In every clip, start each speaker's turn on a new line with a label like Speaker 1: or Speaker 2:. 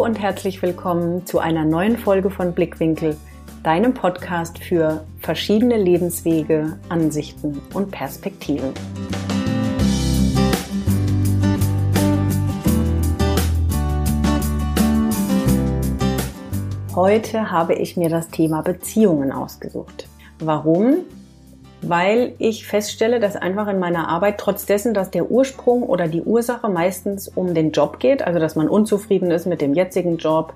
Speaker 1: Und herzlich willkommen zu einer neuen Folge von Blickwinkel, deinem Podcast für verschiedene Lebenswege, Ansichten und Perspektiven. Heute habe ich mir das Thema Beziehungen ausgesucht. Warum? Weil ich feststelle, dass einfach in meiner Arbeit, trotz dessen, dass der Ursprung oder die Ursache meistens um den Job geht, also dass man unzufrieden ist mit dem jetzigen Job,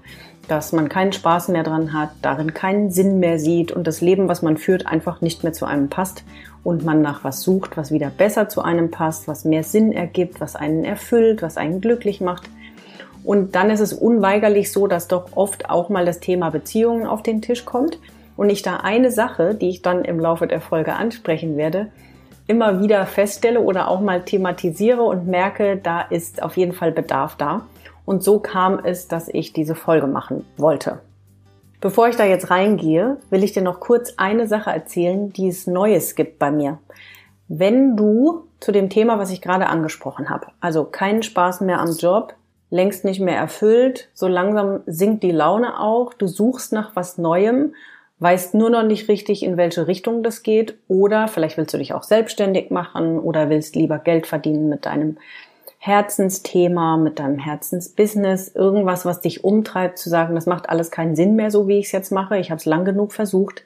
Speaker 1: dass man keinen Spaß mehr dran hat, darin keinen Sinn mehr sieht und das Leben, was man führt, einfach nicht mehr zu einem passt und man nach was sucht, was wieder besser zu einem passt, was mehr Sinn ergibt, was einen erfüllt, was einen glücklich macht. Und dann ist es unweigerlich so, dass doch oft auch mal das Thema Beziehungen auf den Tisch kommt und ich da eine Sache, die ich dann im Laufe der Folge ansprechen werde, immer wieder feststelle oder auch mal thematisiere und merke, da ist auf jeden Fall Bedarf da. Und so kam es, dass ich diese Folge machen wollte. Bevor ich da jetzt reingehe, will ich dir noch kurz eine Sache erzählen, die es Neues gibt bei mir. Wenn du zu dem Thema, was ich gerade angesprochen habe, also keinen Spaß mehr am Job, längst nicht mehr erfüllt, so langsam sinkt die Laune auch, du suchst nach was Neuem weißt nur noch nicht richtig, in welche Richtung das geht oder vielleicht willst du dich auch selbstständig machen oder willst lieber Geld verdienen mit deinem Herzensthema, mit deinem Herzensbusiness, irgendwas, was dich umtreibt, zu sagen, das macht alles keinen Sinn mehr, so wie ich es jetzt mache. Ich habe es lang genug versucht,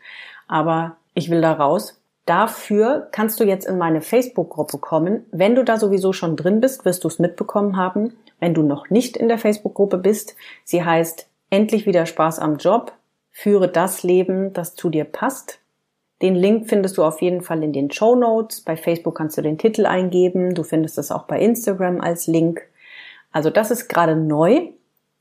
Speaker 1: aber ich will da raus. Dafür kannst du jetzt in meine Facebook-Gruppe kommen. Wenn du da sowieso schon drin bist, wirst du es mitbekommen haben. Wenn du noch nicht in der Facebook-Gruppe bist, sie heißt Endlich wieder Spaß am Job, Führe das Leben, das zu dir passt. Den Link findest du auf jeden Fall in den Show Notes. Bei Facebook kannst du den Titel eingeben. Du findest es auch bei Instagram als Link. Also das ist gerade neu.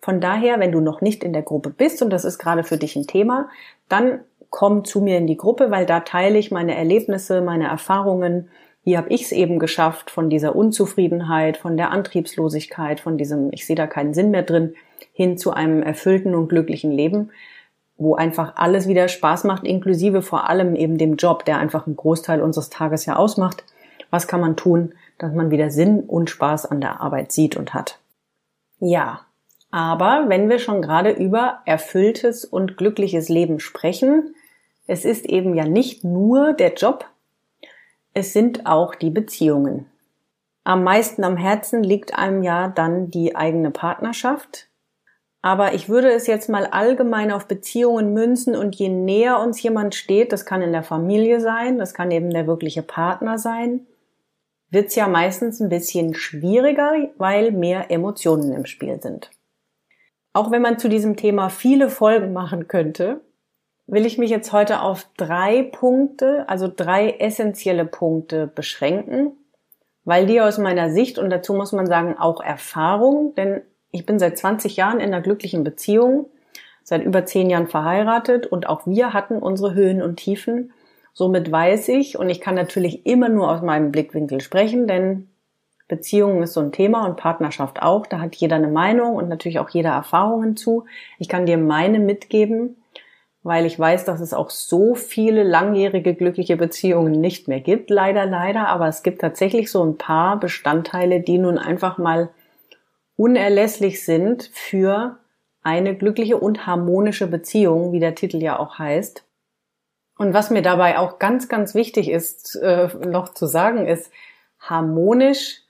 Speaker 1: Von daher, wenn du noch nicht in der Gruppe bist und das ist gerade für dich ein Thema, dann komm zu mir in die Gruppe, weil da teile ich meine Erlebnisse, meine Erfahrungen. Wie habe ich es eben geschafft, von dieser Unzufriedenheit, von der Antriebslosigkeit, von diesem, ich sehe da keinen Sinn mehr drin, hin zu einem erfüllten und glücklichen Leben wo einfach alles wieder Spaß macht, inklusive vor allem eben dem Job, der einfach einen Großteil unseres Tages ja ausmacht. Was kann man tun, dass man wieder Sinn und Spaß an der Arbeit sieht und hat? Ja, aber wenn wir schon gerade über erfülltes und glückliches Leben sprechen, es ist eben ja nicht nur der Job, es sind auch die Beziehungen. Am meisten am Herzen liegt einem ja dann die eigene Partnerschaft, aber ich würde es jetzt mal allgemein auf Beziehungen münzen und je näher uns jemand steht, das kann in der Familie sein, das kann eben der wirkliche Partner sein, wird es ja meistens ein bisschen schwieriger, weil mehr Emotionen im Spiel sind. Auch wenn man zu diesem Thema viele Folgen machen könnte, will ich mich jetzt heute auf drei Punkte, also drei essentielle Punkte beschränken, weil die aus meiner Sicht und dazu muss man sagen auch Erfahrung, denn ich bin seit 20 Jahren in einer glücklichen Beziehung, seit über 10 Jahren verheiratet und auch wir hatten unsere Höhen und Tiefen. Somit weiß ich, und ich kann natürlich immer nur aus meinem Blickwinkel sprechen, denn Beziehung ist so ein Thema und Partnerschaft auch. Da hat jeder eine Meinung und natürlich auch jeder Erfahrungen zu. Ich kann dir meine mitgeben, weil ich weiß, dass es auch so viele langjährige glückliche Beziehungen nicht mehr gibt. Leider, leider. Aber es gibt tatsächlich so ein paar Bestandteile, die nun einfach mal unerlässlich sind für eine glückliche und harmonische Beziehung, wie der Titel ja auch heißt. Und was mir dabei auch ganz, ganz wichtig ist, äh, noch zu sagen, ist harmonisch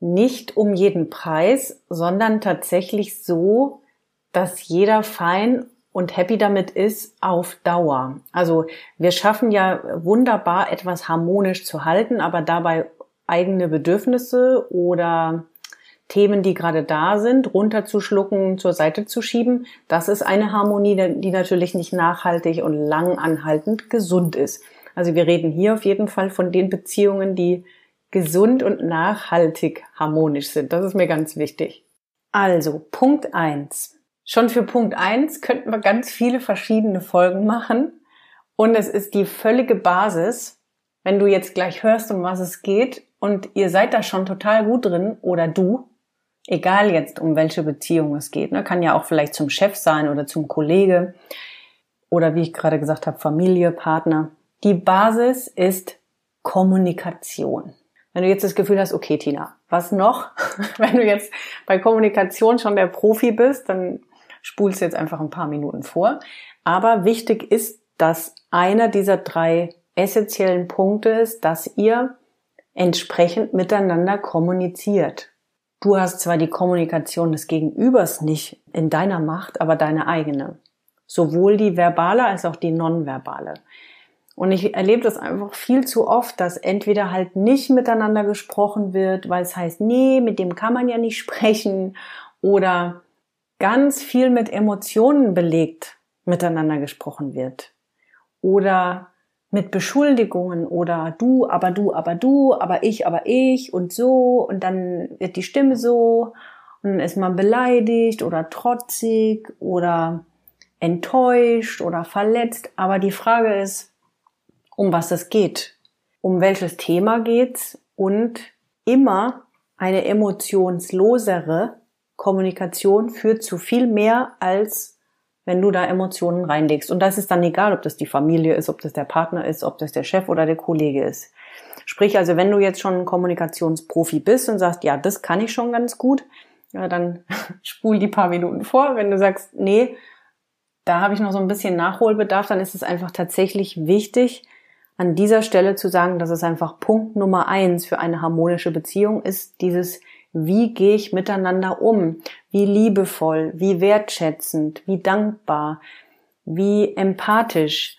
Speaker 1: nicht um jeden Preis, sondern tatsächlich so, dass jeder fein und happy damit ist auf Dauer. Also wir schaffen ja wunderbar etwas harmonisch zu halten, aber dabei eigene Bedürfnisse oder Themen, die gerade da sind, runterzuschlucken, zur Seite zu schieben. Das ist eine Harmonie, die natürlich nicht nachhaltig und lang anhaltend gesund ist. Also wir reden hier auf jeden Fall von den Beziehungen, die gesund und nachhaltig harmonisch sind. Das ist mir ganz wichtig. Also, Punkt eins. Schon für Punkt eins könnten wir ganz viele verschiedene Folgen machen. Und es ist die völlige Basis, wenn du jetzt gleich hörst, um was es geht und ihr seid da schon total gut drin oder du, Egal jetzt, um welche Beziehung es geht. Ne? Kann ja auch vielleicht zum Chef sein oder zum Kollege oder wie ich gerade gesagt habe, Familie, Partner. Die Basis ist Kommunikation. Wenn du jetzt das Gefühl hast, okay, Tina, was noch? Wenn du jetzt bei Kommunikation schon der Profi bist, dann spulst jetzt einfach ein paar Minuten vor. Aber wichtig ist, dass einer dieser drei essentiellen Punkte ist, dass ihr entsprechend miteinander kommuniziert. Du hast zwar die Kommunikation des Gegenübers nicht in deiner Macht, aber deine eigene. Sowohl die verbale als auch die nonverbale. Und ich erlebe das einfach viel zu oft, dass entweder halt nicht miteinander gesprochen wird, weil es heißt, nee, mit dem kann man ja nicht sprechen, oder ganz viel mit Emotionen belegt miteinander gesprochen wird. Oder mit Beschuldigungen oder du, aber du, aber du, aber ich, aber ich und so und dann wird die Stimme so und dann ist man beleidigt oder trotzig oder enttäuscht oder verletzt. Aber die Frage ist, um was es geht, um welches Thema geht's und immer eine emotionslosere Kommunikation führt zu viel mehr als wenn du da Emotionen reinlegst. Und das ist dann egal, ob das die Familie ist, ob das der Partner ist, ob das der Chef oder der Kollege ist. Sprich, also wenn du jetzt schon ein Kommunikationsprofi bist und sagst, ja, das kann ich schon ganz gut, ja, dann spul die paar Minuten vor. Wenn du sagst, nee, da habe ich noch so ein bisschen Nachholbedarf, dann ist es einfach tatsächlich wichtig, an dieser Stelle zu sagen, dass es einfach Punkt Nummer eins für eine harmonische Beziehung ist, dieses wie gehe ich miteinander um? Wie liebevoll, wie wertschätzend, wie dankbar, wie empathisch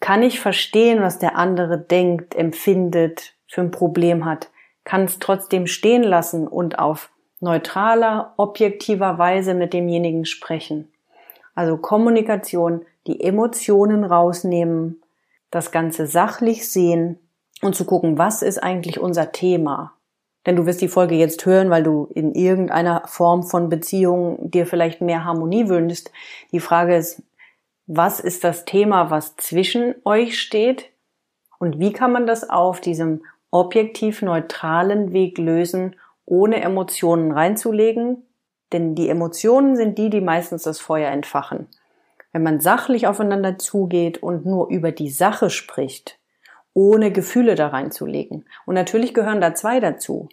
Speaker 1: kann ich verstehen, was der andere denkt, empfindet, für ein Problem hat, kann es trotzdem stehen lassen und auf neutraler, objektiver Weise mit demjenigen sprechen. Also Kommunikation, die Emotionen rausnehmen, das Ganze sachlich sehen und zu gucken, was ist eigentlich unser Thema? Denn du wirst die Folge jetzt hören, weil du in irgendeiner Form von Beziehung dir vielleicht mehr Harmonie wünschst. Die Frage ist, was ist das Thema, was zwischen euch steht? Und wie kann man das auf diesem objektiv neutralen Weg lösen, ohne Emotionen reinzulegen? Denn die Emotionen sind die, die meistens das Feuer entfachen. Wenn man sachlich aufeinander zugeht und nur über die Sache spricht, ohne Gefühle da reinzulegen. Und natürlich gehören da zwei dazu.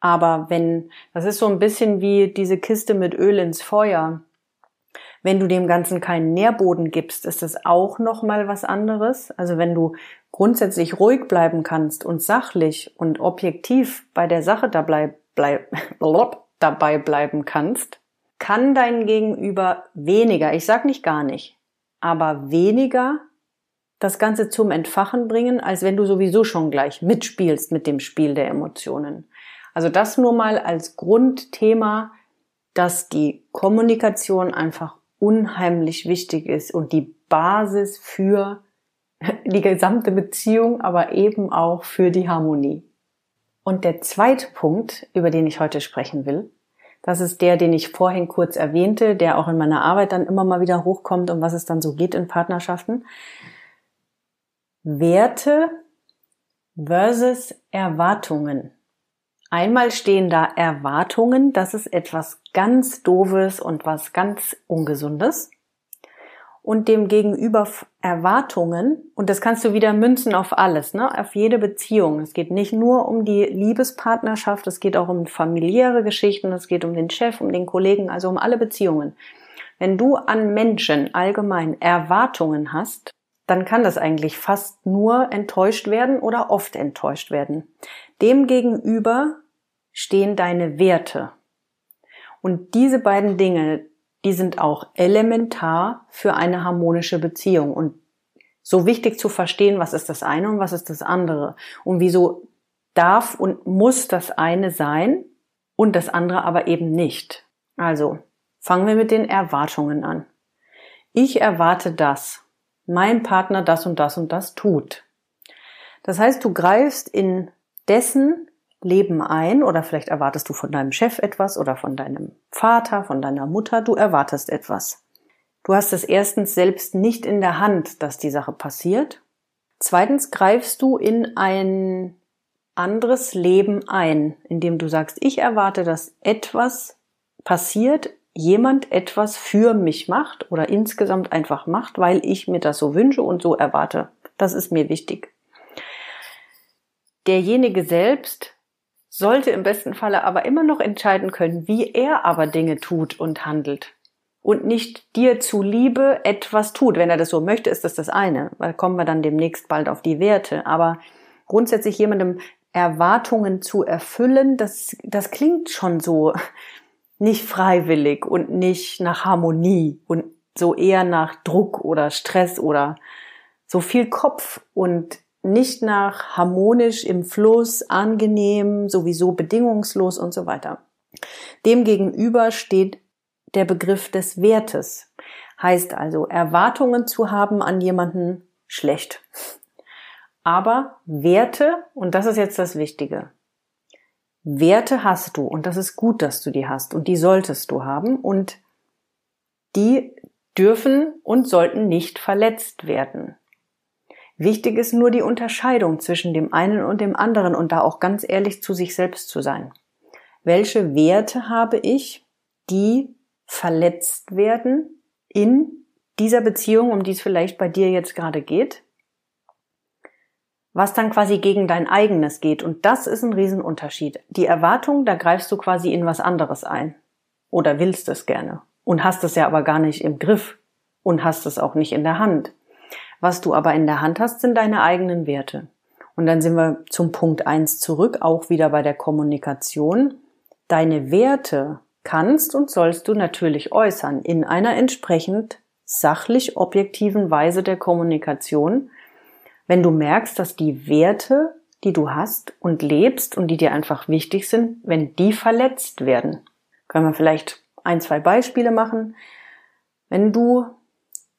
Speaker 1: Aber wenn, das ist so ein bisschen wie diese Kiste mit Öl ins Feuer. Wenn du dem Ganzen keinen Nährboden gibst, ist das auch nochmal was anderes. Also wenn du grundsätzlich ruhig bleiben kannst und sachlich und objektiv bei der Sache dabei, bleib, dabei bleiben kannst, kann dein Gegenüber weniger, ich sag nicht gar nicht, aber weniger das Ganze zum Entfachen bringen, als wenn du sowieso schon gleich mitspielst mit dem Spiel der Emotionen. Also das nur mal als Grundthema, dass die Kommunikation einfach unheimlich wichtig ist und die Basis für die gesamte Beziehung, aber eben auch für die Harmonie. Und der zweite Punkt, über den ich heute sprechen will, das ist der, den ich vorhin kurz erwähnte, der auch in meiner Arbeit dann immer mal wieder hochkommt, um was es dann so geht in Partnerschaften. Werte versus Erwartungen. Einmal stehen da Erwartungen, das ist etwas ganz Doofes und was ganz Ungesundes. Und dem gegenüber Erwartungen, und das kannst du wieder münzen auf alles, ne? auf jede Beziehung. Es geht nicht nur um die Liebespartnerschaft, es geht auch um familiäre Geschichten, es geht um den Chef, um den Kollegen, also um alle Beziehungen. Wenn du an Menschen allgemein Erwartungen hast, dann kann das eigentlich fast nur enttäuscht werden oder oft enttäuscht werden. Demgegenüber stehen deine Werte. Und diese beiden Dinge, die sind auch elementar für eine harmonische Beziehung und so wichtig zu verstehen, was ist das eine und was ist das andere und wieso darf und muss das eine sein und das andere aber eben nicht. Also fangen wir mit den Erwartungen an. Ich erwarte das mein Partner das und das und das tut. Das heißt, du greifst in dessen Leben ein oder vielleicht erwartest du von deinem Chef etwas oder von deinem Vater, von deiner Mutter, du erwartest etwas. Du hast es erstens selbst nicht in der Hand, dass die Sache passiert. Zweitens greifst du in ein anderes Leben ein, indem du sagst, ich erwarte, dass etwas passiert jemand etwas für mich macht oder insgesamt einfach macht, weil ich mir das so wünsche und so erwarte. Das ist mir wichtig. Derjenige selbst sollte im besten Falle aber immer noch entscheiden können, wie er aber Dinge tut und handelt. und nicht dir zuliebe etwas tut. Wenn er das so möchte, ist das das eine. Da kommen wir dann demnächst bald auf die Werte. Aber grundsätzlich jemandem Erwartungen zu erfüllen, das, das klingt schon so nicht freiwillig und nicht nach Harmonie und so eher nach Druck oder Stress oder so viel Kopf und nicht nach harmonisch im Fluss, angenehm, sowieso bedingungslos und so weiter. Demgegenüber steht der Begriff des Wertes. Heißt also, Erwartungen zu haben an jemanden schlecht. Aber Werte, und das ist jetzt das Wichtige, Werte hast du und das ist gut, dass du die hast und die solltest du haben und die dürfen und sollten nicht verletzt werden. Wichtig ist nur die Unterscheidung zwischen dem einen und dem anderen und da auch ganz ehrlich zu sich selbst zu sein. Welche Werte habe ich, die verletzt werden in dieser Beziehung, um die es vielleicht bei dir jetzt gerade geht? Was dann quasi gegen dein eigenes geht. Und das ist ein Riesenunterschied. Die Erwartung, da greifst du quasi in was anderes ein. Oder willst es gerne. Und hast es ja aber gar nicht im Griff. Und hast es auch nicht in der Hand. Was du aber in der Hand hast, sind deine eigenen Werte. Und dann sind wir zum Punkt eins zurück, auch wieder bei der Kommunikation. Deine Werte kannst und sollst du natürlich äußern in einer entsprechend sachlich objektiven Weise der Kommunikation, wenn du merkst, dass die Werte, die du hast und lebst und die dir einfach wichtig sind, wenn die verletzt werden. Können wir vielleicht ein, zwei Beispiele machen. Wenn du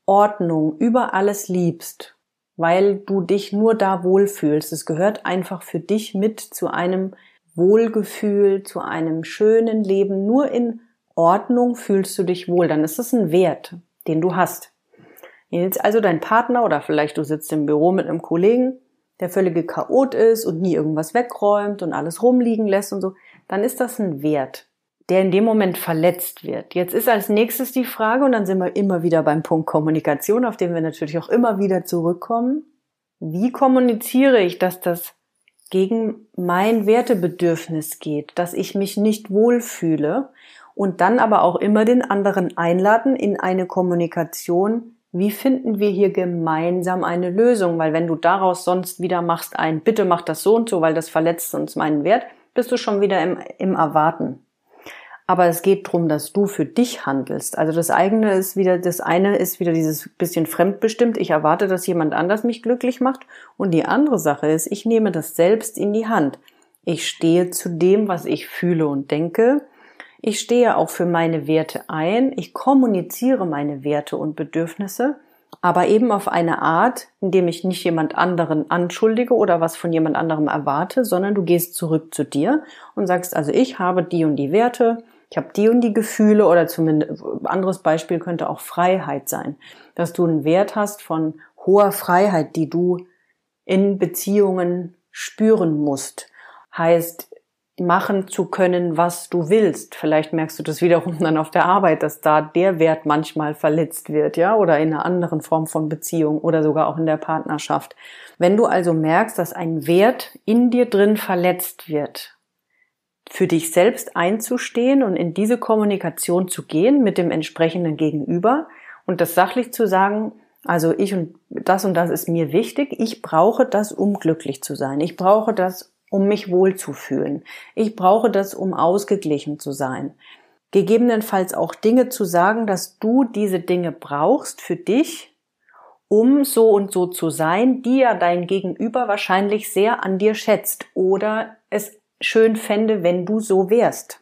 Speaker 1: Ordnung über alles liebst, weil du dich nur da wohlfühlst. Es gehört einfach für dich mit zu einem Wohlgefühl, zu einem schönen Leben. Nur in Ordnung fühlst du dich wohl. Dann ist es ein Wert, den du hast. Jetzt also dein Partner oder vielleicht du sitzt im Büro mit einem Kollegen, der völlige Chaot ist und nie irgendwas wegräumt und alles rumliegen lässt und so, dann ist das ein Wert der in dem Moment verletzt wird. Jetzt ist als nächstes die Frage, und dann sind wir immer wieder beim Punkt Kommunikation, auf den wir natürlich auch immer wieder zurückkommen. Wie kommuniziere ich, dass das gegen mein Wertebedürfnis geht, dass ich mich nicht wohlfühle und dann aber auch immer den anderen einladen in eine Kommunikation, wie finden wir hier gemeinsam eine Lösung? Weil wenn du daraus sonst wieder machst ein, bitte mach das so und so, weil das verletzt uns meinen Wert, bist du schon wieder im, im Erwarten. Aber es geht darum, dass du für dich handelst. Also das eigene ist wieder, das eine ist wieder dieses bisschen fremdbestimmt. Ich erwarte, dass jemand anders mich glücklich macht. Und die andere Sache ist, ich nehme das selbst in die Hand. Ich stehe zu dem, was ich fühle und denke. Ich stehe auch für meine Werte ein. Ich kommuniziere meine Werte und Bedürfnisse, aber eben auf eine Art, indem ich nicht jemand anderen anschuldige oder was von jemand anderem erwarte, sondern du gehst zurück zu dir und sagst also, ich habe die und die Werte ich habe die und die Gefühle oder zumindest anderes Beispiel könnte auch Freiheit sein, dass du einen Wert hast von hoher Freiheit, die du in Beziehungen spüren musst. Heißt, machen zu können, was du willst. Vielleicht merkst du das wiederum dann auf der Arbeit, dass da der Wert manchmal verletzt wird, ja, oder in einer anderen Form von Beziehung oder sogar auch in der Partnerschaft. Wenn du also merkst, dass ein Wert in dir drin verletzt wird, für dich selbst einzustehen und in diese Kommunikation zu gehen mit dem entsprechenden Gegenüber und das sachlich zu sagen, also ich und das und das ist mir wichtig, ich brauche das, um glücklich zu sein. Ich brauche das, um mich wohlzufühlen. Ich brauche das, um ausgeglichen zu sein. Gegebenenfalls auch Dinge zu sagen, dass du diese Dinge brauchst für dich, um so und so zu sein, die ja dein Gegenüber wahrscheinlich sehr an dir schätzt oder es schön fände, wenn du so wärst.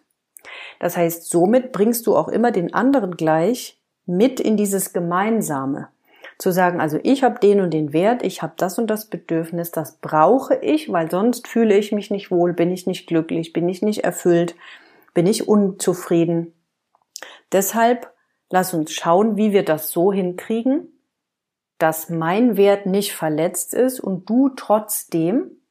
Speaker 1: Das heißt, somit bringst du auch immer den anderen gleich mit in dieses Gemeinsame. Zu sagen, also ich habe den und den Wert, ich habe das und das Bedürfnis, das brauche ich, weil sonst fühle ich mich nicht wohl, bin ich nicht glücklich, bin ich nicht erfüllt, bin ich unzufrieden. Deshalb lass uns schauen, wie wir das so hinkriegen, dass mein Wert nicht verletzt ist und du trotzdem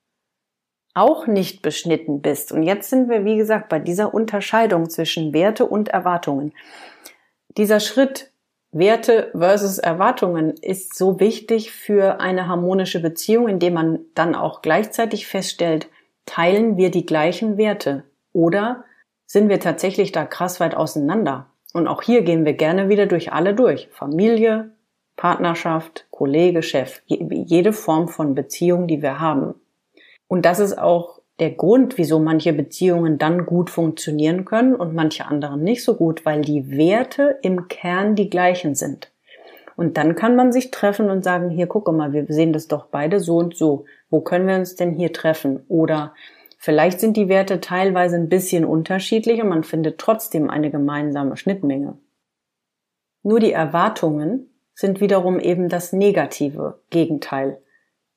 Speaker 1: auch nicht beschnitten bist. Und jetzt sind wir, wie gesagt, bei dieser Unterscheidung zwischen Werte und Erwartungen. Dieser Schritt Werte versus Erwartungen ist so wichtig für eine harmonische Beziehung, indem man dann auch gleichzeitig feststellt, teilen wir die gleichen Werte oder sind wir tatsächlich da krass weit auseinander? Und auch hier gehen wir gerne wieder durch alle durch. Familie, Partnerschaft, Kollege, Chef, jede Form von Beziehung, die wir haben. Und das ist auch der Grund, wieso manche Beziehungen dann gut funktionieren können und manche anderen nicht so gut, weil die Werte im Kern die gleichen sind. Und dann kann man sich treffen und sagen, hier gucke mal, wir sehen das doch beide so und so. Wo können wir uns denn hier treffen? Oder vielleicht sind die Werte teilweise ein bisschen unterschiedlich und man findet trotzdem eine gemeinsame Schnittmenge. Nur die Erwartungen sind wiederum eben das negative Gegenteil.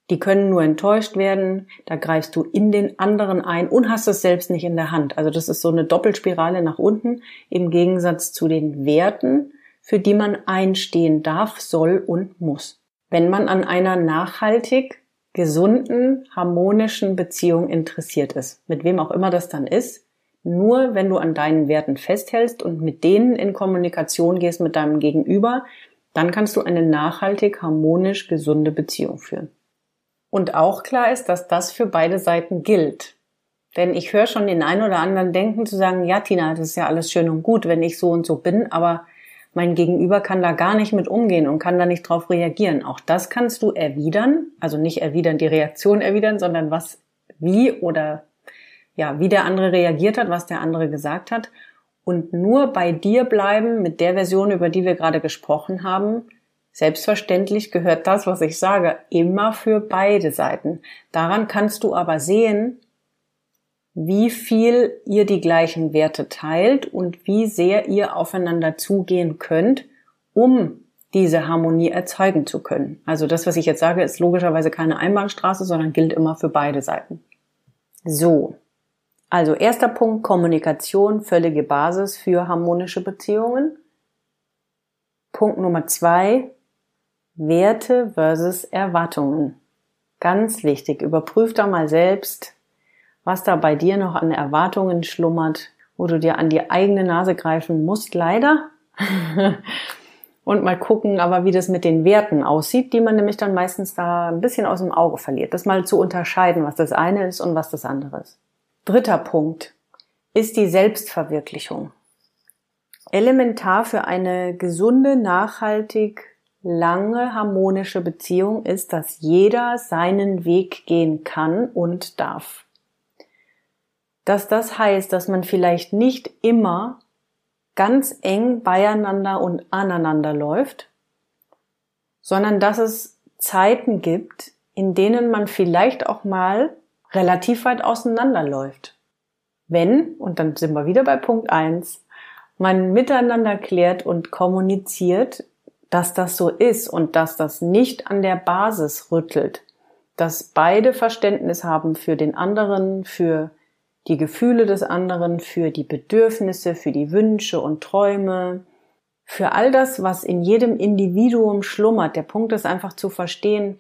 Speaker 1: Die können nur enttäuscht werden, da greifst du in den anderen ein und hast es selbst nicht in der Hand. Also das ist so eine Doppelspirale nach unten im Gegensatz zu den Werten, für die man einstehen darf, soll und muss. Wenn man an einer nachhaltig gesunden, harmonischen Beziehung interessiert ist, mit wem auch immer das dann ist, nur wenn du an deinen Werten festhältst und mit denen in Kommunikation gehst mit deinem Gegenüber, dann kannst du eine nachhaltig, harmonisch, gesunde Beziehung führen. Und auch klar ist, dass das für beide Seiten gilt. Denn ich höre schon den einen oder anderen denken zu sagen, ja, Tina, das ist ja alles schön und gut, wenn ich so und so bin, aber mein Gegenüber kann da gar nicht mit umgehen und kann da nicht drauf reagieren. Auch das kannst du erwidern, also nicht erwidern, die Reaktion erwidern, sondern was, wie oder ja, wie der andere reagiert hat, was der andere gesagt hat und nur bei dir bleiben mit der Version, über die wir gerade gesprochen haben, Selbstverständlich gehört das, was ich sage, immer für beide Seiten. Daran kannst du aber sehen, wie viel ihr die gleichen Werte teilt und wie sehr ihr aufeinander zugehen könnt, um diese Harmonie erzeugen zu können. Also das, was ich jetzt sage, ist logischerweise keine Einbahnstraße, sondern gilt immer für beide Seiten. So. Also erster Punkt, Kommunikation, völlige Basis für harmonische Beziehungen. Punkt Nummer zwei, Werte versus Erwartungen. Ganz wichtig, überprüf da mal selbst, was da bei dir noch an Erwartungen schlummert, wo du dir an die eigene Nase greifen musst, leider. und mal gucken, aber wie das mit den Werten aussieht, die man nämlich dann meistens da ein bisschen aus dem Auge verliert. Das mal zu unterscheiden, was das eine ist und was das andere ist. Dritter Punkt ist die Selbstverwirklichung. Elementar für eine gesunde, nachhaltig lange harmonische Beziehung ist, dass jeder seinen Weg gehen kann und darf. Dass das heißt, dass man vielleicht nicht immer ganz eng beieinander und aneinander läuft, sondern dass es Zeiten gibt, in denen man vielleicht auch mal relativ weit auseinanderläuft. Wenn, und dann sind wir wieder bei Punkt eins, man miteinander klärt und kommuniziert, dass das so ist und dass das nicht an der Basis rüttelt, dass beide Verständnis haben für den anderen, für die Gefühle des anderen, für die Bedürfnisse, für die Wünsche und Träume, für all das, was in jedem Individuum schlummert. Der Punkt ist einfach zu verstehen,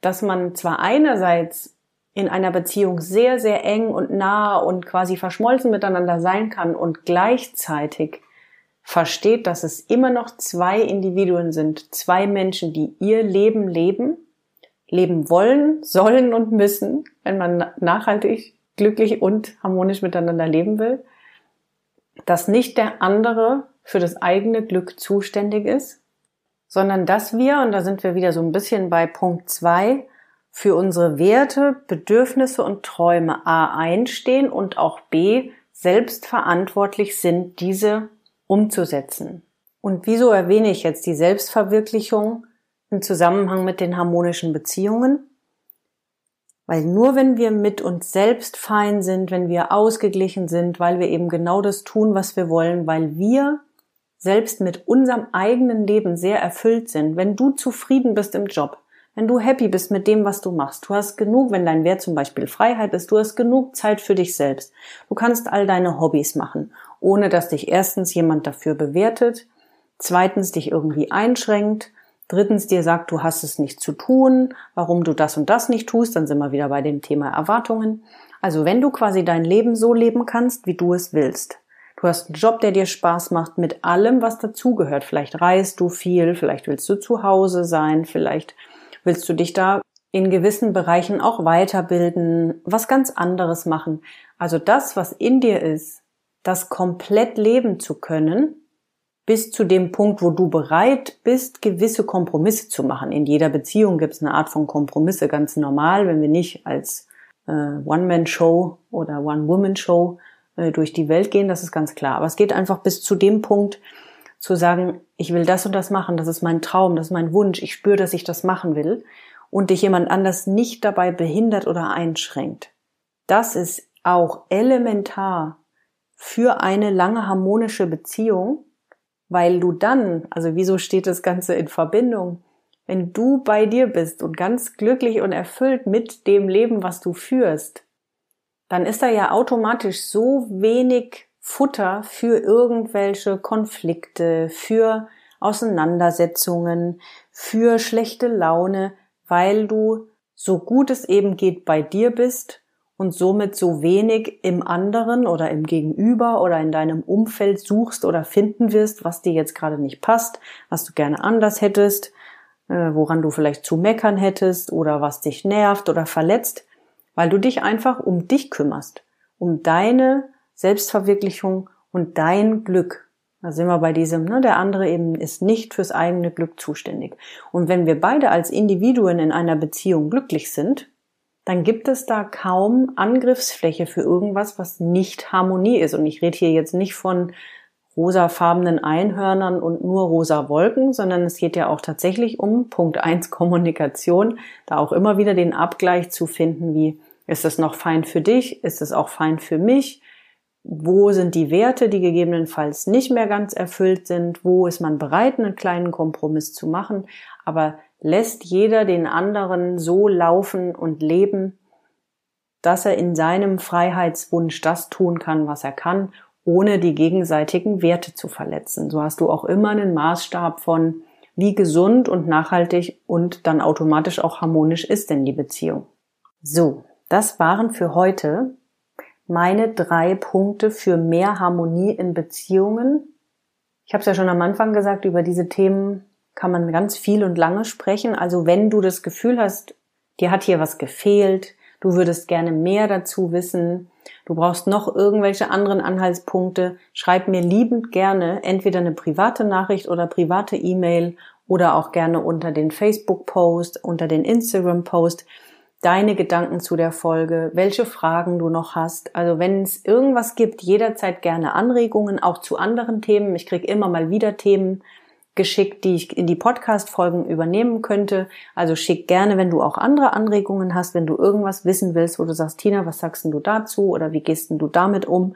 Speaker 1: dass man zwar einerseits in einer Beziehung sehr, sehr eng und nah und quasi verschmolzen miteinander sein kann und gleichzeitig versteht, dass es immer noch zwei Individuen sind, zwei Menschen, die ihr Leben leben, leben wollen, sollen und müssen, wenn man nachhaltig, glücklich und harmonisch miteinander leben will, dass nicht der andere für das eigene Glück zuständig ist, sondern dass wir, und da sind wir wieder so ein bisschen bei Punkt zwei, für unsere Werte, Bedürfnisse und Träume A einstehen und auch B selbst verantwortlich sind, diese umzusetzen. Und wieso erwähne ich jetzt die Selbstverwirklichung im Zusammenhang mit den harmonischen Beziehungen? Weil nur wenn wir mit uns selbst fein sind, wenn wir ausgeglichen sind, weil wir eben genau das tun, was wir wollen, weil wir selbst mit unserem eigenen Leben sehr erfüllt sind, wenn du zufrieden bist im Job, wenn du happy bist mit dem, was du machst, du hast genug, wenn dein Wert zum Beispiel Freiheit ist, du hast genug Zeit für dich selbst, du kannst all deine Hobbys machen ohne dass dich erstens jemand dafür bewertet, zweitens dich irgendwie einschränkt, drittens dir sagt, du hast es nicht zu tun, warum du das und das nicht tust, dann sind wir wieder bei dem Thema Erwartungen. Also wenn du quasi dein Leben so leben kannst, wie du es willst. Du hast einen Job, der dir Spaß macht mit allem, was dazugehört. Vielleicht reist du viel, vielleicht willst du zu Hause sein, vielleicht willst du dich da in gewissen Bereichen auch weiterbilden, was ganz anderes machen. Also das, was in dir ist, das komplett leben zu können, bis zu dem Punkt, wo du bereit bist, gewisse Kompromisse zu machen. In jeder Beziehung gibt es eine Art von Kompromisse, ganz normal, wenn wir nicht als äh, One-Man-Show oder One-Woman-Show äh, durch die Welt gehen, das ist ganz klar. Aber es geht einfach bis zu dem Punkt, zu sagen, ich will das und das machen, das ist mein Traum, das ist mein Wunsch, ich spüre, dass ich das machen will und dich jemand anders nicht dabei behindert oder einschränkt. Das ist auch elementar für eine lange harmonische Beziehung, weil du dann, also wieso steht das Ganze in Verbindung? Wenn du bei dir bist und ganz glücklich und erfüllt mit dem Leben, was du führst, dann ist da ja automatisch so wenig Futter für irgendwelche Konflikte, für Auseinandersetzungen, für schlechte Laune, weil du so gut es eben geht bei dir bist und somit so wenig im anderen oder im Gegenüber oder in deinem Umfeld suchst oder finden wirst, was dir jetzt gerade nicht passt, was du gerne anders hättest, äh, woran du vielleicht zu meckern hättest oder was dich nervt oder verletzt, weil du dich einfach um dich kümmerst, um deine Selbstverwirklichung und dein Glück. Da sind wir bei diesem, ne, der andere eben ist nicht fürs eigene Glück zuständig. Und wenn wir beide als Individuen in einer Beziehung glücklich sind, dann gibt es da kaum Angriffsfläche für irgendwas, was nicht Harmonie ist. Und ich rede hier jetzt nicht von rosafarbenen Einhörnern und nur rosa Wolken, sondern es geht ja auch tatsächlich um Punkt eins Kommunikation, da auch immer wieder den Abgleich zu finden, wie ist es noch fein für dich, ist es auch fein für mich, wo sind die Werte, die gegebenenfalls nicht mehr ganz erfüllt sind, wo ist man bereit, einen kleinen Kompromiss zu machen, aber lässt jeder den anderen so laufen und leben, dass er in seinem Freiheitswunsch das tun kann, was er kann, ohne die gegenseitigen Werte zu verletzen. So hast du auch immer einen Maßstab von, wie gesund und nachhaltig und dann automatisch auch harmonisch ist denn die Beziehung. So, das waren für heute meine drei Punkte für mehr Harmonie in Beziehungen. Ich habe es ja schon am Anfang gesagt, über diese Themen kann man ganz viel und lange sprechen. Also wenn du das Gefühl hast, dir hat hier was gefehlt, du würdest gerne mehr dazu wissen, du brauchst noch irgendwelche anderen Anhaltspunkte, schreib mir liebend gerne entweder eine private Nachricht oder private E-Mail oder auch gerne unter den Facebook-Post, unter den Instagram-Post deine Gedanken zu der Folge, welche Fragen du noch hast. Also wenn es irgendwas gibt, jederzeit gerne Anregungen, auch zu anderen Themen. Ich kriege immer mal wieder Themen geschickt, die ich in die Podcast-Folgen übernehmen könnte. Also schick gerne, wenn du auch andere Anregungen hast, wenn du irgendwas wissen willst, wo du sagst, Tina, was sagst du dazu oder wie gehst du damit um?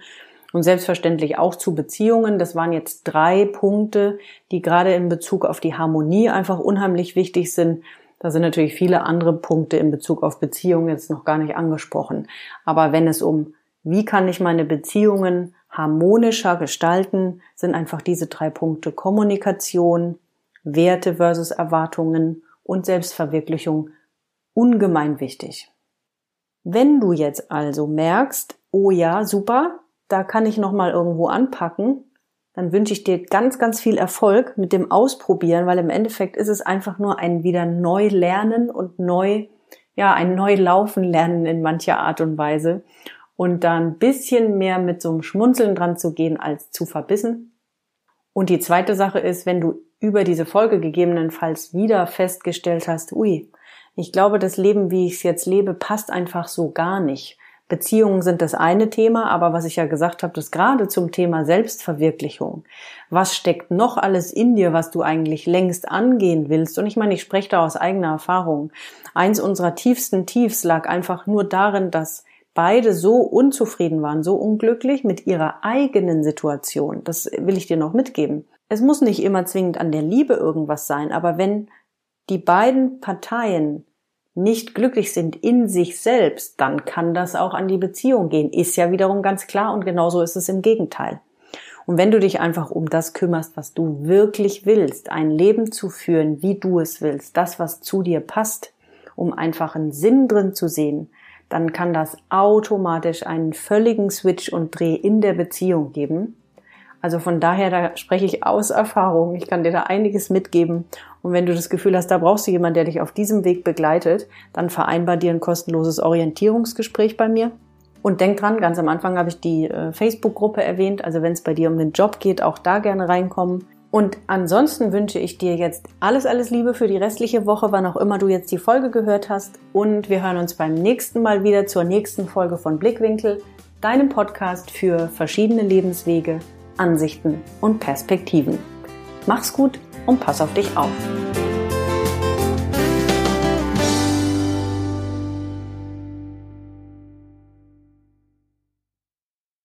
Speaker 1: Und selbstverständlich auch zu Beziehungen. Das waren jetzt drei Punkte, die gerade in Bezug auf die Harmonie einfach unheimlich wichtig sind. Da sind natürlich viele andere Punkte in Bezug auf Beziehungen jetzt noch gar nicht angesprochen. Aber wenn es um, wie kann ich meine Beziehungen harmonischer gestalten, sind einfach diese drei Punkte Kommunikation, Werte versus Erwartungen und Selbstverwirklichung ungemein wichtig. Wenn du jetzt also merkst, oh ja, super, da kann ich noch mal irgendwo anpacken, dann wünsche ich dir ganz, ganz viel Erfolg mit dem Ausprobieren, weil im Endeffekt ist es einfach nur ein wieder neu lernen und neu, ja, ein neu laufen lernen in mancher Art und Weise und da ein bisschen mehr mit so einem Schmunzeln dran zu gehen als zu verbissen. Und die zweite Sache ist, wenn du über diese Folge gegebenenfalls wieder festgestellt hast, ui, ich glaube, das Leben, wie ich es jetzt lebe, passt einfach so gar nicht. Beziehungen sind das eine Thema, aber was ich ja gesagt habe, das gerade zum Thema Selbstverwirklichung. Was steckt noch alles in dir, was du eigentlich längst angehen willst? Und ich meine, ich spreche da aus eigener Erfahrung. Eins unserer tiefsten Tiefs lag einfach nur darin, dass beide so unzufrieden waren, so unglücklich mit ihrer eigenen Situation. Das will ich dir noch mitgeben. Es muss nicht immer zwingend an der Liebe irgendwas sein, aber wenn die beiden Parteien nicht glücklich sind in sich selbst, dann kann das auch an die Beziehung gehen. Ist ja wiederum ganz klar und genauso ist es im Gegenteil. Und wenn du dich einfach um das kümmerst, was du wirklich willst, ein Leben zu führen, wie du es willst, das, was zu dir passt, um einfach einen Sinn drin zu sehen, dann kann das automatisch einen völligen Switch und Dreh in der Beziehung geben. Also von daher, da spreche ich aus Erfahrung. Ich kann dir da einiges mitgeben. Und wenn du das Gefühl hast, da brauchst du jemanden, der dich auf diesem Weg begleitet, dann vereinbar dir ein kostenloses Orientierungsgespräch bei mir. Und denk dran, ganz am Anfang habe ich die äh, Facebook-Gruppe erwähnt. Also wenn es bei dir um den Job geht, auch da gerne reinkommen. Und ansonsten wünsche ich dir jetzt alles, alles Liebe für die restliche Woche, wann auch immer du jetzt die Folge gehört hast. Und wir hören uns beim nächsten Mal wieder zur nächsten Folge von Blickwinkel, deinem Podcast für verschiedene Lebenswege, Ansichten und Perspektiven. Mach's gut und pass auf dich auf.